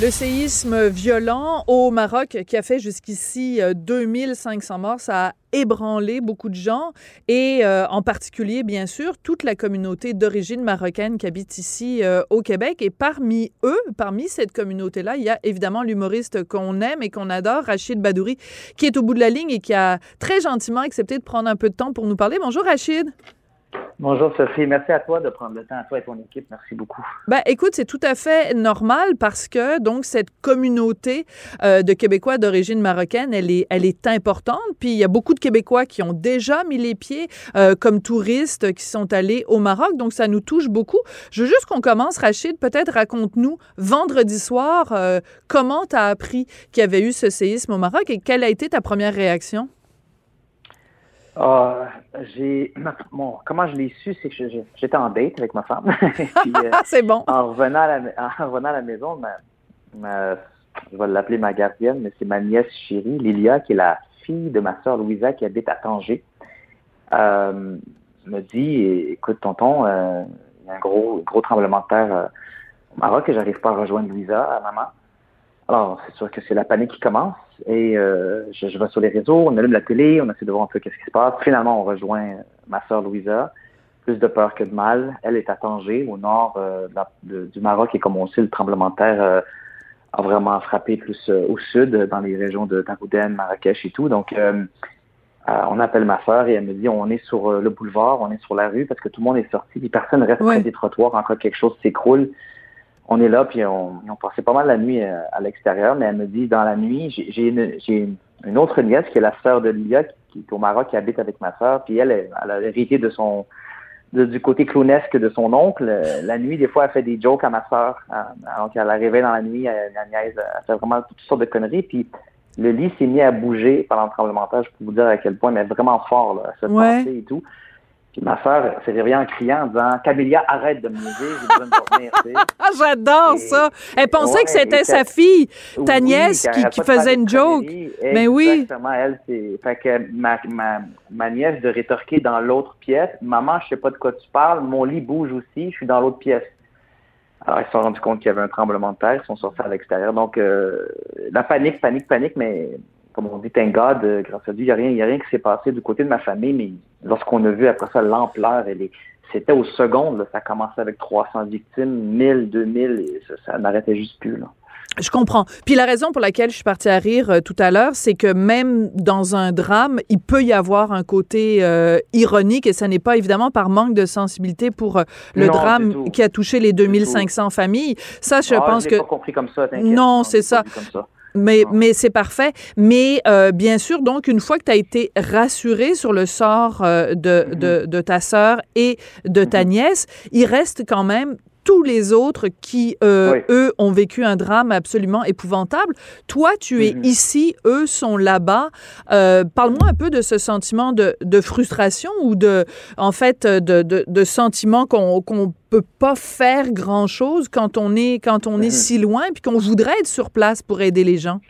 Le séisme violent au Maroc qui a fait jusqu'ici 2500 euh, morts, ça a ébranlé beaucoup de gens et euh, en particulier, bien sûr, toute la communauté d'origine marocaine qui habite ici euh, au Québec. Et parmi eux, parmi cette communauté-là, il y a évidemment l'humoriste qu'on aime et qu'on adore, Rachid Badouri, qui est au bout de la ligne et qui a très gentiment accepté de prendre un peu de temps pour nous parler. Bonjour Rachid. Bonjour Sophie, merci à toi de prendre le temps, à toi et ton équipe, merci beaucoup. Ben, écoute, c'est tout à fait normal parce que donc cette communauté euh, de Québécois d'origine marocaine, elle est, elle est importante. Puis il y a beaucoup de Québécois qui ont déjà mis les pieds euh, comme touristes qui sont allés au Maroc, donc ça nous touche beaucoup. Je veux juste qu'on commence, Rachid, peut-être raconte-nous vendredi soir euh, comment tu as appris qu'il y avait eu ce séisme au Maroc et quelle a été ta première réaction? Ah, j'ai bon, comment je l'ai su, c'est que j'étais en date avec ma femme. Euh, c'est bon. En revenant à la, en revenant à la maison, ma, je vais l'appeler ma gardienne, mais c'est ma nièce chérie, Lilia, qui est la fille de ma soeur Louisa, qui habite à Tanger. Euh, me dit, écoute, tonton, euh, il y a un gros, gros tremblement de terre euh, au Maroc et j'arrive pas à rejoindre Louisa, à maman. Alors, c'est sûr que c'est la panique qui commence et euh, je, je, vais sur les réseaux, on allume la télé, on essaie de voir un peu qu'est-ce qui se passe. Finalement, on rejoint ma sœur Louisa. Plus de peur que de mal. Elle est à Tanger, au nord euh, du Maroc, et comme on sait, le tremblement de terre euh, a vraiment frappé plus au sud, dans les régions de Tarouden, Marrakech et tout. Donc, on appelle ma sœur et elle me dit on est sur le boulevard, on est sur la rue parce que tout le monde est sorti, puis personne reste près des trottoirs en cas quelque chose s'écroule on est là, puis on, on passait pas mal la nuit euh, à, l'extérieur, mais elle me dit, dans la nuit, j'ai une, une, autre nièce qui est la sœur de Lilia, qui, est au Maroc, qui habite avec ma sœur, puis elle, elle, a hérité de son du côté clownesque de son oncle. La nuit, des fois, elle fait des jokes à ma sœur. Alors qu'elle arrivait dans la nuit, elle, la nièce, elle fait vraiment toutes sortes de conneries, puis le lit s'est mis à bouger pendant le tremblement de terre, je peux vous dire à quel point, mais vraiment fort, là, à se passer et tout. Puis ma soeur s'est réveillée en criant en disant Camélia, arrête de me niaiser, j'ai besoin de dormir. ah, j'adore ça. Elle pensait que c'était sa fille, ta nièce, qui, faisait une joke. Mais oui. Exactement, elle, c'est. Fait que ma, ma, ma nièce de rétorquer dans l'autre pièce Maman, je sais pas de quoi tu parles, mon lit bouge aussi, je suis dans l'autre pièce. Alors, ils se sont rendus compte qu'il y avait un tremblement de terre, ils sont sortis à l'extérieur. Donc, euh, la panique, panique, panique, mais comme on dit, thank God, euh, grâce à Dieu, il n'y a, rien, y a rien qui s'est passé du côté de ma famille, mais lorsqu'on a vu après ça l'ampleur, c'était au second, ça commençait avec 300 victimes, 1000, 2000, et ça, ça n'arrêtait juste plus. Là. Je comprends. Puis la raison pour laquelle je suis partie à rire euh, tout à l'heure, c'est que même dans un drame, il peut y avoir un côté euh, ironique et ça n'est pas évidemment par manque de sensibilité pour le drame qui a touché les 2500 familles. Ça, je ah, pense que. Pas compris comme ça. Non, c'est ça. Mais, mais c'est parfait. Mais euh, bien sûr, donc, une fois que tu as été rassuré sur le sort euh, de, mm-hmm. de, de, ta sœur et de ta mm-hmm. nièce, il reste quand même tous les autres qui, euh, eux, ont vécu un drame absolument épouvantable. Toi, tu es mm-hmm. ici, eux sont là-bas. Euh, Parle-moi un peu de ce sentiment de, de, frustration ou de, en fait, de, de, de sentiment qu'on qu'on peut pas faire grand-chose quand on est, quand on est mm-hmm. si loin puis qu'on voudrait être sur place pour aider les gens?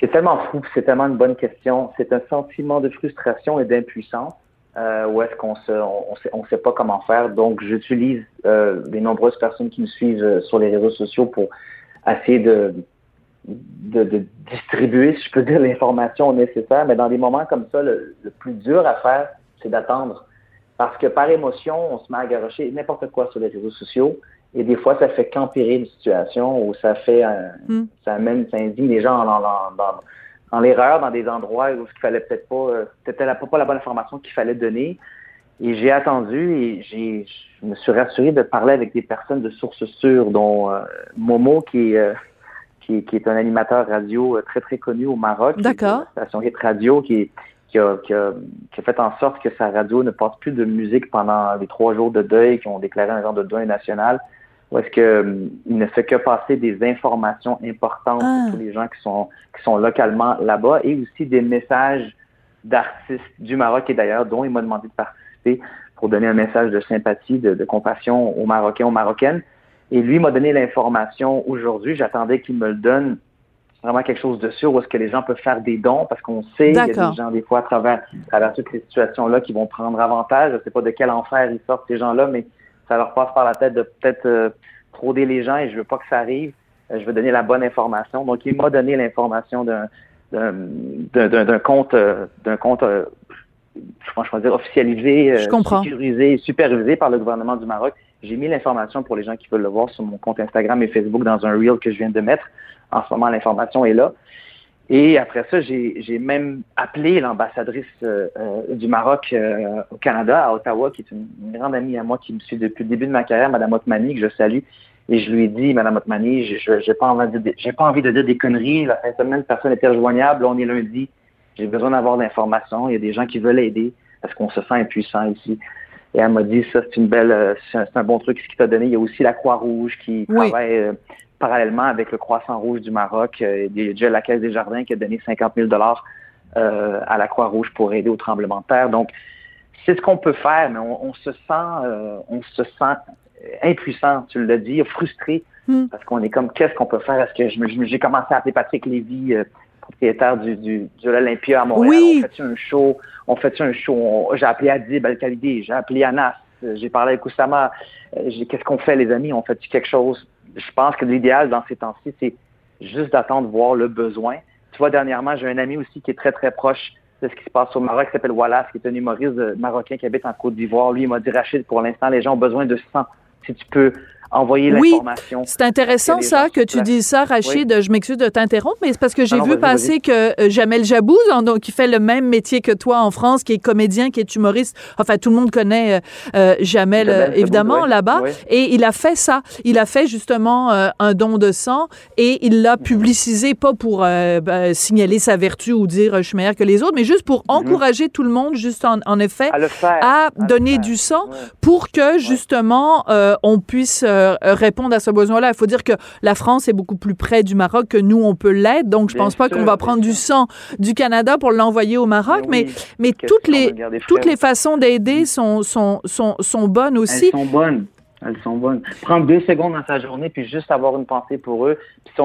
C'est tellement fou, c'est tellement une bonne question. C'est un sentiment de frustration et d'impuissance euh, où est-ce qu'on se, on, sait, on sait pas comment faire. Donc, j'utilise euh, les nombreuses personnes qui me suivent euh, sur les réseaux sociaux pour essayer de, de, de distribuer, si je peux dire, l'information nécessaire. Mais dans des moments comme ça, le, plus dur à faire, c'est d'attendre. Parce que par émotion, on se met à garocher n'importe quoi sur les réseaux sociaux. Et des fois, ça fait qu'empirer une situation ou ça fait, hmm. ça amène, ça induit les gens dans, dans, dans dans l'erreur dans des endroits où il fallait peut-être pas, euh, c'était pas, la bonne information qu'il fallait donner. Et j'ai attendu et j'ai, je me suis rassuré de parler avec des personnes de sources sûres, dont euh, Momo, qui est, euh, qui, qui, est un animateur radio très, très connu au Maroc. D'accord. Station Hit Radio, qui, qui, a, qui, a, qui, a, fait en sorte que sa radio ne passe plus de musique pendant les trois jours de deuil, qui ont déclaré un genre de deuil national où est-ce que hum, il ne fait que passer des informations importantes pour ah. tous les gens qui sont qui sont localement là-bas et aussi des messages d'artistes du Maroc et d'ailleurs dont il m'a demandé de participer pour donner un message de sympathie, de, de compassion aux Marocains, aux Marocaines. Et lui m'a donné l'information aujourd'hui. J'attendais qu'il me le donne vraiment quelque chose de sûr où est-ce que les gens peuvent faire des dons parce qu'on sait qu'il y a des gens des fois à travers, à travers toutes ces situations-là qui vont prendre avantage. Je ne sais pas de quel enfer ils sortent ces gens-là, mais ça leur passe par la tête de peut-être euh, frauder les gens et je veux pas que ça arrive. Euh, je veux donner la bonne information. Donc, il m'a donné l'information d'un d'un compte d'un compte euh, je dire officialisé, sécurisé, supervisé par le gouvernement du Maroc. J'ai mis l'information pour les gens qui veulent le voir sur mon compte Instagram et Facebook dans un reel que je viens de mettre. En ce moment, l'information est là. Et après ça, j'ai même appelé l'ambassadrice euh, euh, du Maroc euh, au Canada, à Ottawa, qui est une, grande amie à moi qui me suit depuis le début de ma carrière, Mme Otmani, que je salue. Et je lui ai dit, Mme Otmani, j'ai pas envie de j'ai pas envie de dire des conneries. La fin de semaine, personne n'était rejoignable. On est lundi. J'ai besoin d'avoir l'information. Il y a des gens qui veulent aider parce qu'on se sent impuissant ici. Et elle m'a dit, ça, c'est une belle, c'est un, bon truc ce qu'il t'a donné. Il y a aussi la Croix-Rouge qui travaille parallèlement avec le Croissant Rouge du Maroc. Euh, il y a déjà la Caisse des Jardins qui a donné 50 000 dollars euh, à la Croix-Rouge pour aider au tremblement de terre. Donc, c'est ce qu'on peut faire, mais on, se sent, euh, on se sent impuissant, tu l'as dit, frustré, hmm. parce qu'on est comme, qu'est-ce qu'on peut faire? Est-ce que j'ai commencé à appeler Patrick Lévy, propriétaire du, du, de l'Olympia à Montréal. On fait un show? On fait un show? J'ai appelé Adib al j'ai appelé Anas, j'ai parlé avec Oussama. Qu'est-ce qu'on fait, les amis? On fait quelque chose? Je pense que l'idéal dans ces temps-ci, c'est juste d'attendre voir le besoin. Tu vois, dernièrement, j'ai un ami aussi qui est très, très proche de ce qui se passe au Maroc, qui s'appelle Wallace, qui est un humoriste marocain qui habite en Côte d'Ivoire. Lui, il m'a dit, Rachid, pour l'instant, les gens ont besoin de sang. Si tu peux envoyer l'information. Oui, c'est intéressant ça que tu dis ça, Rachid. Je m'excuse de t'interrompre, mais c'est parce que j'ai vu passer que euh, Jamel Jabouz, qui fait le même métier que toi en France, qui est comédien, qui est humoriste, enfin tout le monde connaît euh, euh, Jamel, évidemment là-bas, et il a fait ça. Il a fait justement un don de sang et il l'a publicisé pas pour ben, signaler sa vertu ou dire je suis meilleur que les autres, mais juste pour mhm. encourager tout le monde, juste en, effet, à, donner du sang pour que justement on puisse euh, répondre à ce besoin-là. Il faut dire que la France est beaucoup plus près du Maroc que nous, on peut l'être. Donc, je ne pense pas qu'on va prendre du sang du Canada pour l'envoyer au Maroc. Mais, mais, toutes, les, toutes les façons d'aider sont, sont, sont, sont bonnes aussi. Elles sont bonnes. Elles sont bonnes. Prendre deux secondes dans sa journée, puis juste avoir une pensée pour eux. Puis,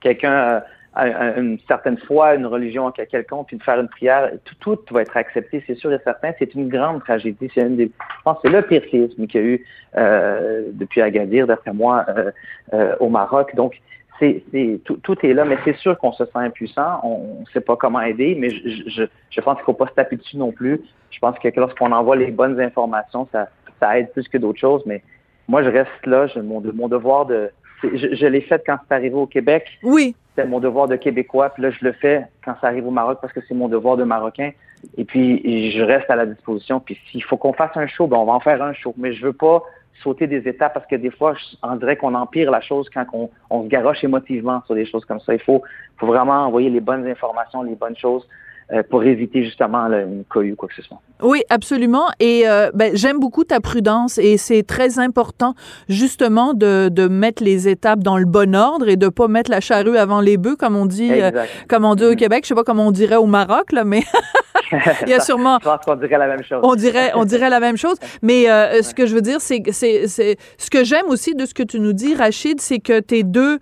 quelqu'un euh, une certaine foi, une religion quelconque, puis de faire une prière, tout, tout va être accepté, c'est sûr et certain. C'est une grande tragédie. C'est une des, je pense c'est le pire séisme qu'il y a eu euh, depuis Agadir, d'après moi, euh, euh, au Maroc. Donc, c'est, tout, tout, est là, mais c'est sûr qu'on se sent impuissant. On ne sait pas comment aider, mais je, je, je pense qu'il ne faut pas se taper dessus non plus. Je pense que lorsqu'on envoie les bonnes informations, ça, ça aide plus que d'autres choses. Mais moi, je reste là. Je, mon, mon devoir de, je, je l'ai fait quand c'est arrivé au Québec. Oui c'est mon devoir de Québécois. Puis là, je le fais quand ça arrive au Maroc parce que c'est mon devoir de Marocain. Et puis, je reste à la disposition. Puis s'il faut qu'on fasse un show, ben on va en faire un show. Mais je veux pas sauter des étapes parce que des fois, on dirait qu'on empire la chose quand on, on, se garoche émotivement sur des choses comme ça. Il faut, faut vraiment envoyer les bonnes informations, les bonnes choses. Euh, pour éviter justement là, une cohue ou quoi que ce soit. Oui, absolument. Et euh, ben, j'aime beaucoup ta prudence et c'est très important justement de, de mettre les étapes dans le bon ordre et de pas mettre la charrue avant les bœufs, comme on dit, euh, comme on dit au mm-hmm. Québec. Je sais pas comment on dirait au Maroc là, mais il y a sûrement. Je pense qu'on dirait la même chose. on dirait, on dirait la même chose. Mais euh, ce que je veux dire, c'est, c'est, c'est ce que j'aime aussi de ce que tu nous dis, Rachid, c'est que tes deux,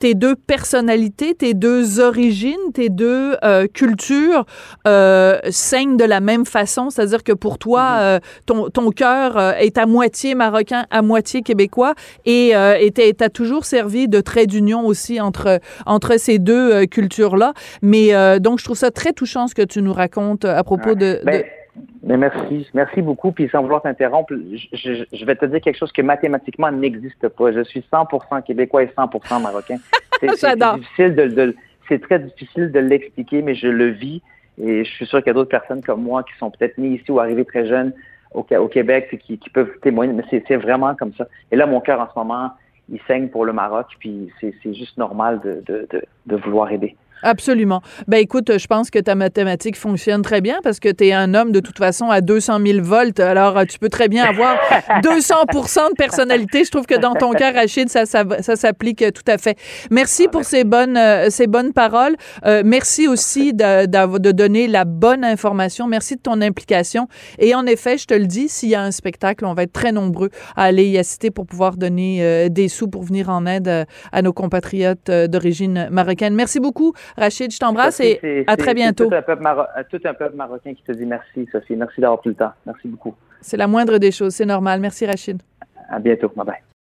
tes deux personnalités, tes deux origines, tes deux euh, cultures euh, saignent de la même façon. C'est-à-dire que pour toi, mm-hmm. euh, ton, ton cœur euh, est à moitié marocain, à moitié québécois et et t'as toujours servi de trait d'union aussi entre entre ces deux cultures-là. Mais donc, je trouve ça très touchant ce que tu nous racontes à propos de, ben, mais merci, merci beaucoup. Puis sans vouloir t'interrompre, je, je, vais te dire quelque chose que mathématiquement n'existe pas. Je suis 100% québécois et 100% marocain. C'est difficile de, c'est très difficile de l'expliquer, mais je le vis. Et je suis sûr qu'il y a d'autres personnes comme moi qui sont peut-être nées ici ou arrivées très jeunes au, au Québec qui, qui peuvent témoigner. Mais c'est vraiment comme ça. Et là, mon cœur en ce moment, il saigne pour le Maroc. Puis c'est juste normal de, de, de, de vouloir aider. Absolument. Ben écoute, je pense que ta mathématique fonctionne très bien parce que tu es un homme de toute façon à 200 000 volts. Alors, tu peux très bien avoir 200% de personnalité. Je trouve que dans ton cas, Rachid, ça, ça, ça s'applique tout à fait. Merci pour ces bonnes, euh, ces bonnes paroles. Euh, merci aussi de, de, de, donner la bonne information. Merci de ton implication. Et en effet, je te le dis, s'il y a un spectacle, on va être très nombreux à aller y assister pour pouvoir donner euh, des sous pour venir en aide à nos compatriotes d'origine marocaine. Merci beaucoup. Rachid, je t'embrasse et à très bientôt. Tout un, peuple tout un peuple marocain qui te dit merci, Sophie. Merci d'avoir pris le temps. Merci beaucoup. C'est la moindre des choses, c'est normal. Merci, Rachid. À bientôt. Bye bye.